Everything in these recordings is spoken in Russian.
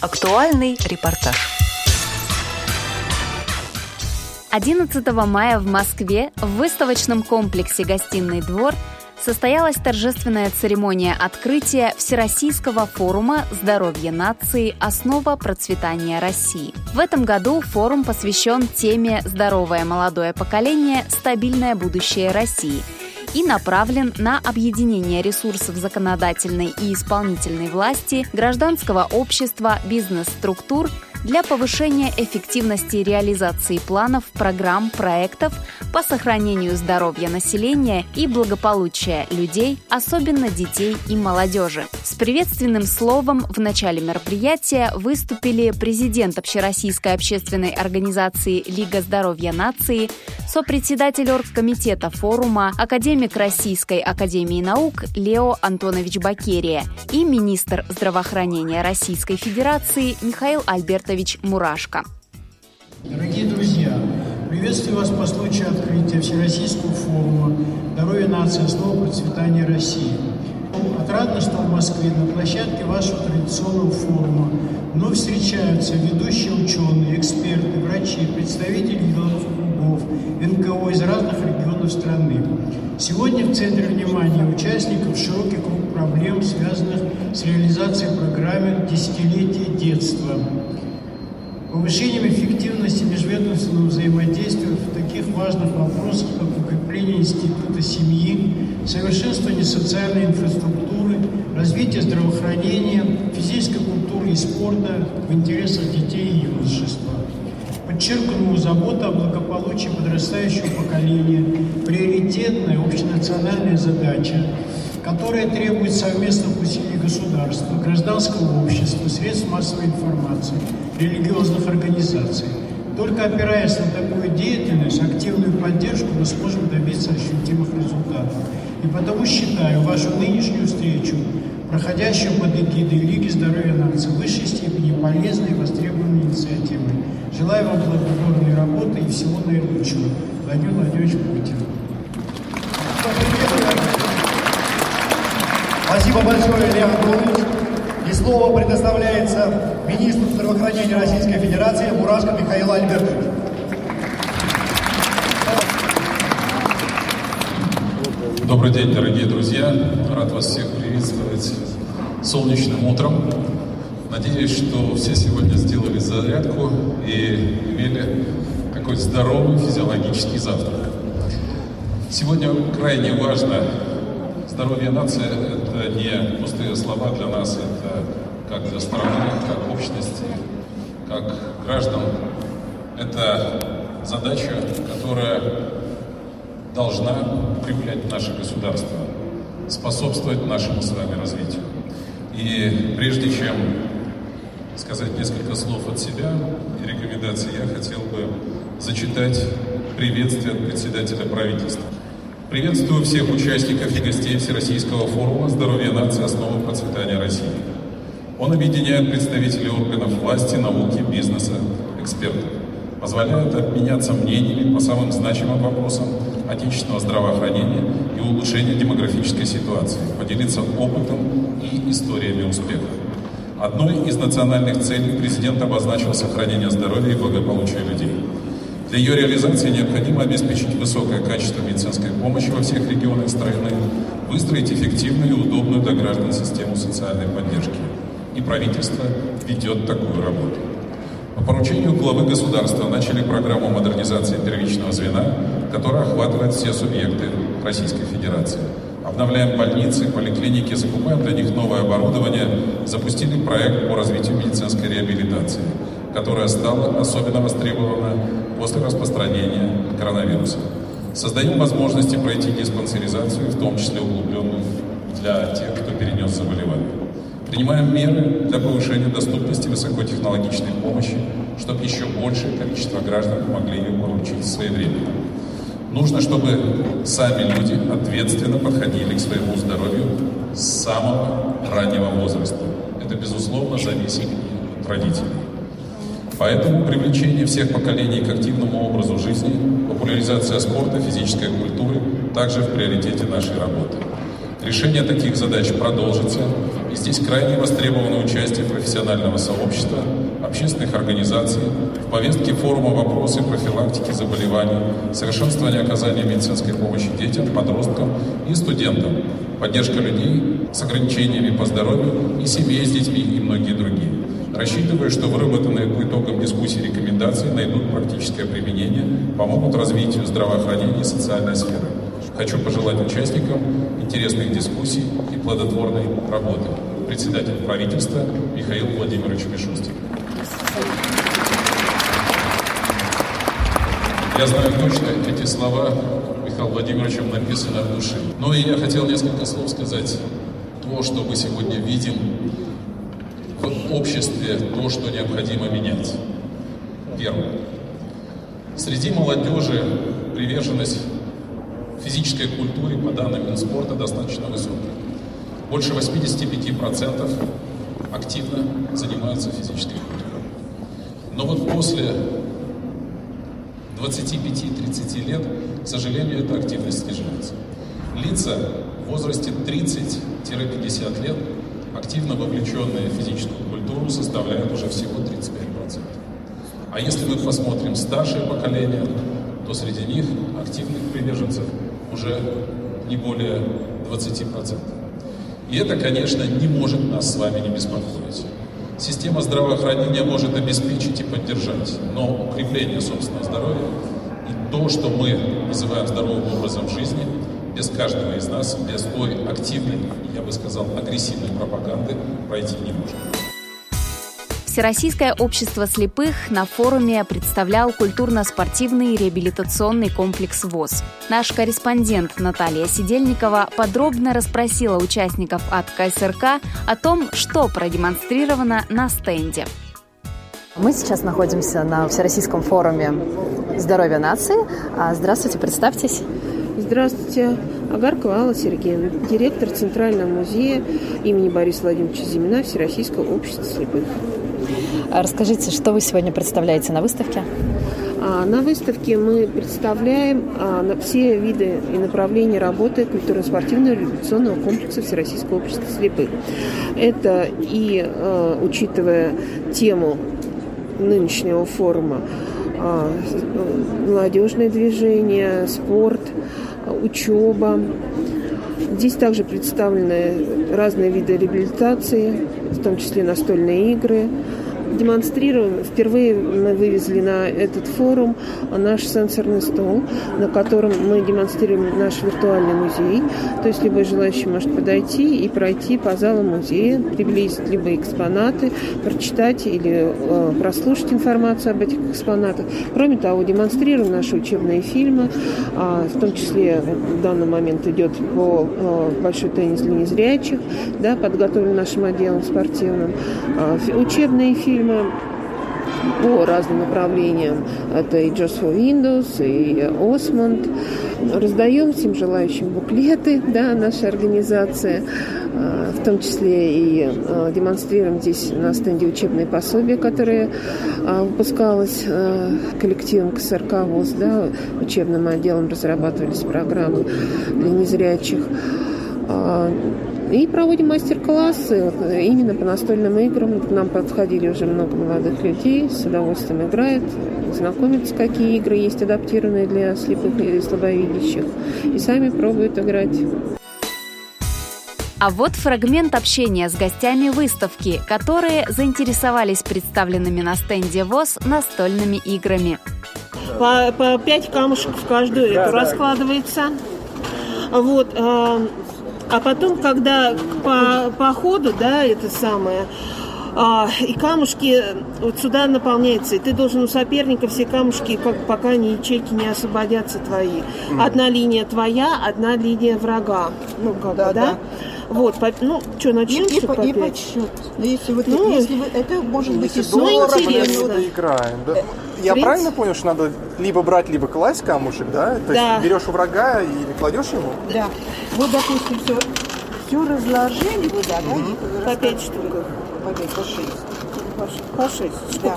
Актуальный репортаж. 11 мая в Москве в выставочном комплексе «Гостиный двор» состоялась торжественная церемония открытия Всероссийского форума «Здоровье нации. Основа процветания России». В этом году форум посвящен теме «Здоровое молодое поколение. Стабильное будущее России», и направлен на объединение ресурсов законодательной и исполнительной власти, гражданского общества, бизнес-структур для повышения эффективности реализации планов, программ, проектов по сохранению здоровья населения и благополучия людей, особенно детей и молодежи. С приветственным словом в начале мероприятия выступили президент Общероссийской общественной организации Лига здоровья нации, сопредседатель оргкомитета форума, академик Российской академии наук Лео Антонович Бакерия и министр здравоохранения Российской Федерации Михаил Альбертович Мурашко. Дорогие друзья, приветствую вас по случаю открытия Всероссийского форума «Здоровье нации. Основа процветания России». Отрадно, что в Москве на площадке вашего традиционного форума вновь встречаются ведущие ученые, эксперты, врачи, представители деловых кругов, НКО из разных регионов страны. Сегодня в центре внимания участников широкий круг проблем, связанных с реализацией программы «Десятилетие детства», повышением эффективности межведомственного взаимодействия в таких важных вопросах, как укрепление института семьи, совершенствование социальной инфраструктуры, развитие здравоохранения, физической культуры и спорта в интересах детей и юношества. Подчеркнула забота о благополучии подрастающего поколения, приоритетная общенациональная задача, которая требует совместных усилий государства, гражданского общества, средств массовой информации, религиозных организаций. Только опираясь на такую деятельность, активную поддержку, мы сможем добиться ощутимых результатов. И потому считаю вашу нынешнюю встречу, проходящую под эгидой Лиги здоровья нации, в высшей степени полезной и востребованной инициативой. Желаю вам плодотворной работы и всего наилучшего. Владимир Владимирович Путин. Спасибо большое, Лев Антонович. И слово предоставляется министру здравоохранения Российской Федерации Мурашко Михаилу Альбертовичу. Добрый день, дорогие друзья. Рад вас всех приветствовать солнечным утром. Надеюсь, что все сегодня сделали зарядку и имели такой здоровый физиологический завтрак. Сегодня крайне важно здоровье нации – это не пустые слова для нас, это как для страны, как общности, как граждан. Это задача, которая должна укреплять наше государство, способствовать нашему с вами развитию. И прежде чем сказать несколько слов от себя и рекомендаций, я хотел бы зачитать приветствие от председателя правительства. Приветствую всех участников и гостей Всероссийского форума «Здоровье нации. Основы процветания России». Он объединяет представителей органов власти, науки, бизнеса, экспертов. Позволяет обменяться мнениями по самым значимым вопросам отечественного здравоохранения и улучшения демографической ситуации, поделиться опытом и историями успеха. Одной из национальных целей президент обозначил сохранение здоровья и благополучия людей – для ее реализации необходимо обеспечить высокое качество медицинской помощи во всех регионах страны, выстроить эффективную и удобную для граждан систему социальной поддержки. И правительство ведет такую работу. По поручению главы государства начали программу модернизации первичного звена, которая охватывает все субъекты Российской Федерации. Обновляем больницы, поликлиники, закупаем для них новое оборудование, запустили проект по развитию медицинской реабилитации – которая стала особенно востребована после распространения коронавируса. Создаем возможности пройти диспансеризацию, в том числе углубленную для тех, кто перенес заболевание. Принимаем меры для повышения доступности высокотехнологичной помощи, чтобы еще большее количество граждан могли ее получить своевременно. Нужно, чтобы сами люди ответственно подходили к своему здоровью с самого раннего возраста. Это, безусловно, зависит от родителей. Поэтому привлечение всех поколений к активному образу жизни, популяризация спорта, физической культуры также в приоритете нашей работы. Решение таких задач продолжится, и здесь крайне востребовано участие профессионального сообщества, общественных организаций, в повестке форума вопросы профилактики заболеваний, совершенствования оказания медицинской помощи детям, подросткам и студентам, поддержка людей с ограничениями по здоровью и семей с детьми и многие другие. Рассчитываю, что выработанные по итогам дискуссии рекомендации найдут практическое применение, помогут развитию здравоохранения и социальной сферы. Хочу пожелать участникам интересных дискуссий и плодотворной работы. Председатель правительства Михаил Владимирович Мишустин. Я знаю точно, эти слова Михаилом Владимировичем написаны от души. Но и я хотел несколько слов сказать. То, что мы сегодня видим в обществе, то, что необходимо менять. Первое. Среди молодежи приверженность физической культуре, по данным Минспорта, достаточно высокая. Больше 85% активно занимаются физической культурой. Но вот после 25-30 лет, к сожалению, эта активность снижается. Лица в возрасте 30-50 лет, активно вовлеченные в физическую культуру, составляют уже всего 35%. А если мы посмотрим старшее поколение, то среди них активных приверженцев уже не более 20%. И это, конечно, не может нас с вами не беспокоить. Система здравоохранения может обеспечить и поддержать, но укрепление собственного здоровья и то, что мы называем здоровым образом жизни, без каждого из нас, без той активной, я бы сказал, агрессивной пропаганды пройти не может. Всероссийское общество слепых на форуме представлял культурно-спортивный реабилитационный комплекс ВОЗ. Наш корреспондент Наталья Сидельникова подробно расспросила участников от КСРК о том, что продемонстрировано на стенде. Мы сейчас находимся на Всероссийском форуме «Здоровье нации». А, здравствуйте, представьтесь. Здравствуйте. Агаркова Алла Сергеевна, директор Центрального музея имени Бориса Владимировича Зимина Всероссийского общества слепых. Расскажите, что вы сегодня представляете на выставке? А на выставке мы представляем а, все виды и направления работы культурно-спортивного революционного комплекса Всероссийского общества слепых. Это и, а, учитывая тему нынешнего форума, молодежное движение, спорт, учеба. Здесь также представлены разные виды реабилитации, в том числе настольные игры, демонстрируем, впервые мы вывезли на этот форум наш сенсорный стол, на котором мы демонстрируем наш виртуальный музей. То есть любой желающий может подойти и пройти по залу музея, приблизить любые экспонаты, прочитать или э, прослушать информацию об этих экспонатах. Кроме того, демонстрируем наши учебные фильмы, э, в том числе в данный момент идет по э, большой теннис для незрячих, да, подготовлен нашим отделом спортивным. Э, учебные фильмы фильмы по разным направлениям. Это и Just for Windows, и Осмонд. Раздаем всем желающим буклеты, да, наша организация, а, в том числе и а, демонстрируем здесь на стенде учебные пособия, которые а, выпускалось коллективом КСРК ВОЗ, да, учебным отделом разрабатывались программы для незрячих. И проводим мастер-классы именно по настольным играм. К нам подходили уже много молодых людей, с удовольствием играют, знакомятся, какие игры есть адаптированные для слепых и слабовидящих, и сами пробуют играть. А вот фрагмент общения с гостями выставки, которые заинтересовались представленными на стенде ВОЗ настольными играми. По, по пять камушек в каждую да, эту да. раскладывается. Вот, а, а потом, когда по, по ходу, да, это самое, а, и камушки вот сюда наполняются, и ты должен у соперника все камушки, как, пока ни ячейки не освободятся твои. Одна линия твоя, одна линия врага. Ну, как да, бы, да? да. Вот, по, ну, что, начнем не, по, не подсчет. Ну, если вы, ну, если вы, это может быть и здорово, ну, интересно. играем, да? Э, Я принцип... правильно понял, что надо либо брать, либо класть камушек, да? То да. есть берешь у врага и кладешь ему? Да. Вот, допустим, все, все разложили, вот, да, угу. по пять штук. По пять, по шесть. По 6. Да.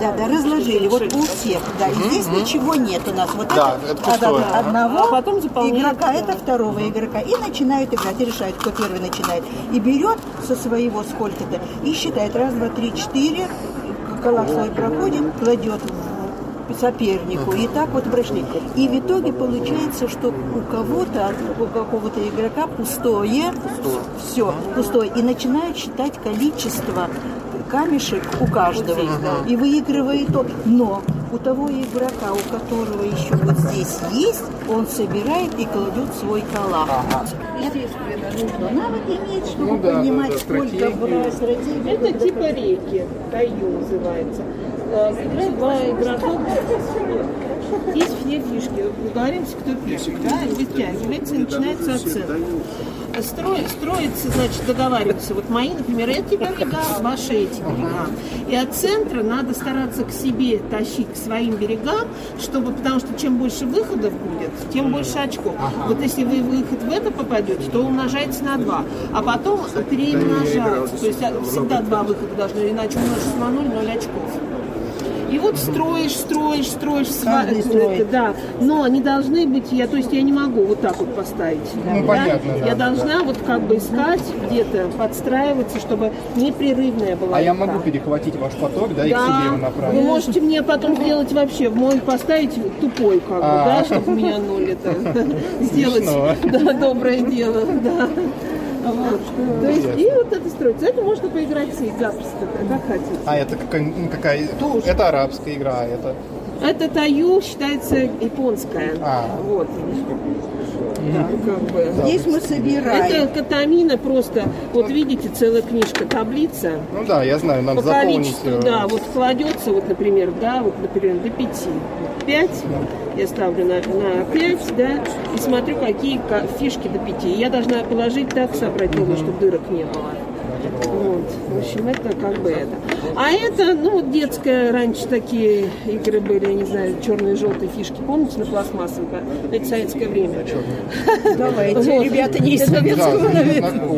да, да, разложили. Вот у всех. Да, и здесь ничего нет у нас. Вот да, это, это от одного а потом игрока, это второго игрока. И начинают играть, и решают, кто первый начинает. И берет со своего сколько-то и считает. Раз, два, три, четыре. Колок свой проходит, кладет в сопернику. И так вот прошли. И в итоге получается, что у кого-то, у какого-то игрока пустое, пустое. все, пустое. И начинают считать количество камешек у каждого. И выигрывает тот. Но у того игрока, у которого еще вот здесь есть, он собирает и кладет свой коллаж. Ага. Естественно, нужно навык иметь, чтобы ну, да, понимать, да, сколько брать стратегии. Это типа реки, таю называется. Играет два игрока. Есть все фишки. Договоримся, кто пишет, да, вытягивается и начинается оценка строить, строится, значит, договариваться. Вот мои, например, эти берега, ваши эти берега. И от центра надо стараться к себе тащить, к своим берегам, чтобы, потому что чем больше выходов будет, тем больше очков. Вот если вы выход в это попадете, то умножается на два. А потом перемножается. То есть а, всегда два выхода должны, иначе умножить на ноль, ноль очков. И вот строишь, строишь, строишь, Каждый строит. да. Но они должны быть, я, то есть я не могу вот так вот поставить. Ну, да? понятно, да. Я должна да. вот как бы искать где-то, подстраиваться, чтобы непрерывная была. А я могу перехватить ваш поток, да, и да. к себе его направить? Вы можете мне потом сделать вообще, мой поставить тупой, как бы, да, чтобы у меня ноль это сделать. Да, доброе дело, да. То есть и вот это строится. Это можно поиграть запросто, как хотите. А это какая, ну, это арабская игра, а это это таю считается японская. А. Вот. Да, как бы. Здесь мы собираем. Это катамина просто, вот видите, целая книжка, таблица. Ну да, я знаю, надо по количеству, э, да, вот кладется, вот, например, да, вот, например, до пяти. Пять, я ставлю на, на пять, да, и смотрю, какие фишки до пяти. Я должна положить так, собрать ровно, чтобы дырок не было. Вот. В общем, это как бы это. А это, ну, детская, раньше такие игры были, я не знаю, черные и желтые фишки. Помните, на пластмассовых? Это советское время. Давайте, ребята, не из советского, наверное.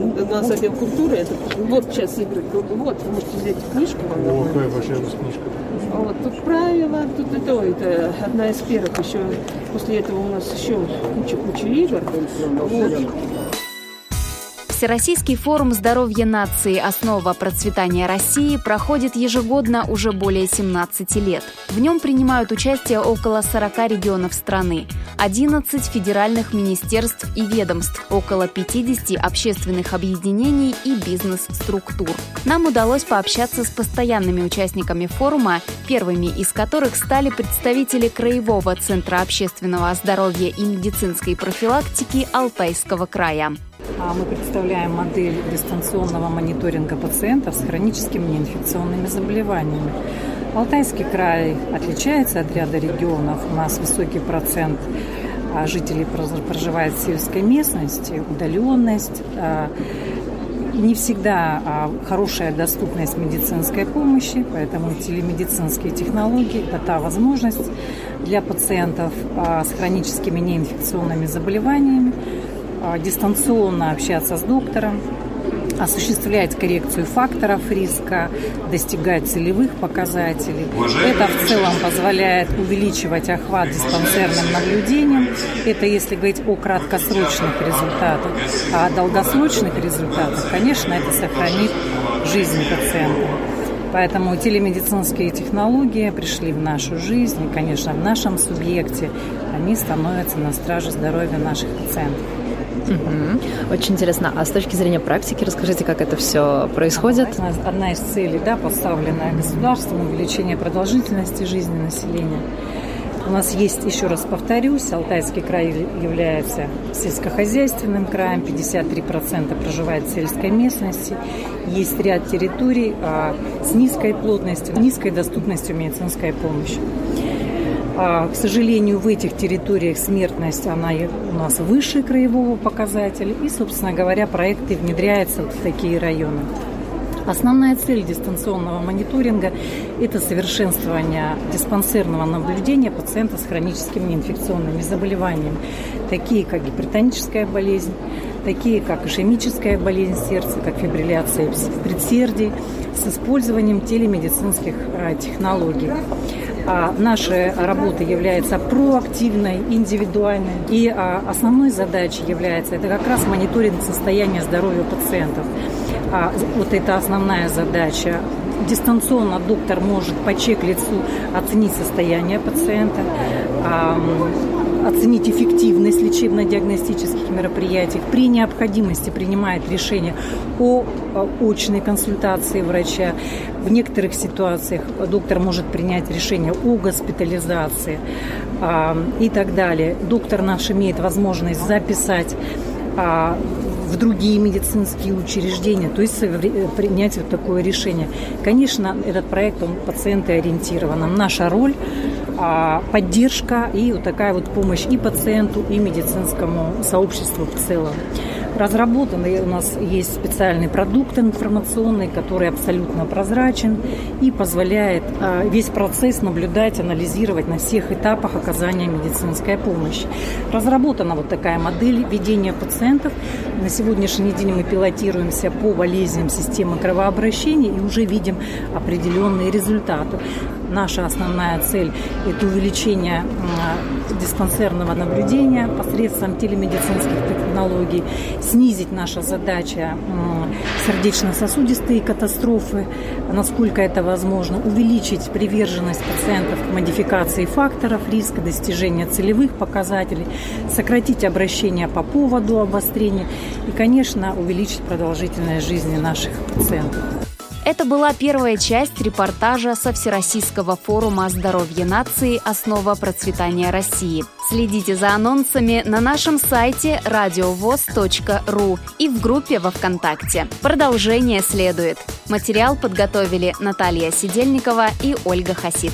У нас отдел культуры, это вот сейчас игры. Вот, вы можете взять книжку. О, какая большая у вас книжка. Вот, тут правила, тут это, это одна из первых еще. После этого у нас еще куча-куча игр. Вот. Всероссийский форум здоровья нации «Основа процветания России» проходит ежегодно уже более 17 лет. В нем принимают участие около 40 регионов страны, 11 федеральных министерств и ведомств, около 50 общественных объединений и бизнес-структур. Нам удалось пообщаться с постоянными участниками форума, первыми из которых стали представители Краевого центра общественного здоровья и медицинской профилактики Алтайского края. А мы представляем модель дистанционного мониторинга пациентов с хроническими неинфекционными заболеваниями. Алтайский край отличается от ряда регионов. У нас высокий процент жителей проживает в сельской местности, удаленность, а, не всегда хорошая доступность медицинской помощи, поэтому телемедицинские технологии – это та возможность для пациентов с хроническими неинфекционными заболеваниями, а, дистанционно общаться с доктором, осуществлять коррекцию факторов риска, достигать целевых показателей. Это в целом позволяет увеличивать охват диспансерным наблюдением. Это если говорить о краткосрочных результатах. А о долгосрочных результатах, конечно, это сохранит жизнь пациента. Поэтому телемедицинские технологии пришли в нашу жизнь, и, конечно, в нашем субъекте они становятся на страже здоровья наших пациентов. Очень интересно. А с точки зрения практики, расскажите, как это все происходит? Одна, одна из целей, да, поставленная государством, увеличение продолжительности жизни населения. У нас есть, еще раз повторюсь, Алтайский край является сельскохозяйственным краем, 53% проживает в сельской местности. Есть ряд территорий а, с низкой плотностью, низкой доступностью медицинской помощи. А, к сожалению, в этих территориях смертность, она у нас выше краевого показателя. И, собственно говоря, проекты внедряются вот в такие районы. Основная цель дистанционного мониторинга – это совершенствование диспансерного наблюдения пациента с хроническими неинфекционными заболеваниями, такие как гипертоническая болезнь, такие как ишемическая болезнь сердца, как фибрилляция предсердий, с использованием телемедицинских э, технологий. А наша работа является проактивной, индивидуальной. И а, основной задачей является это как раз мониторинг состояния здоровья пациентов. А, вот это основная задача. Дистанционно доктор может по чек-лицу оценить состояние пациента, оценить эффективность лечебно-диагностических мероприятий, при необходимости принимает решение о очной консультации врача. В некоторых ситуациях доктор может принять решение о госпитализации и так далее. Доктор наш имеет возможность записать а, в другие медицинские учреждения, то есть принять вот такое решение. Конечно, этот проект, он пациенты ориентирован. Наша роль а, поддержка и вот такая вот помощь и пациенту, и медицинскому сообществу в целом. Разработанный у нас есть специальный продукт информационный, который абсолютно прозрачен и позволяет а, весь процесс наблюдать, анализировать на всех этапах оказания медицинской помощи. Разработана вот такая модель ведения пациентов. На сегодняшний день мы пилотируемся по болезням системы кровообращения и уже видим определенные результаты. Наша основная цель – это увеличение диспансерного наблюдения посредством телемедицинских технологий, снизить наша задача сердечно-сосудистые катастрофы, насколько это возможно, увеличить приверженность пациентов к модификации факторов риска достижения целевых показателей, сократить обращение по поводу обострения и, конечно, увеличить продолжительность жизни наших пациентов. Это была первая часть репортажа со Всероссийского форума здоровья нации «Основа процветания России». Следите за анонсами на нашем сайте радиовоз.ру и в группе во ВКонтакте. Продолжение следует. Материал подготовили Наталья Сидельникова и Ольга Хасид.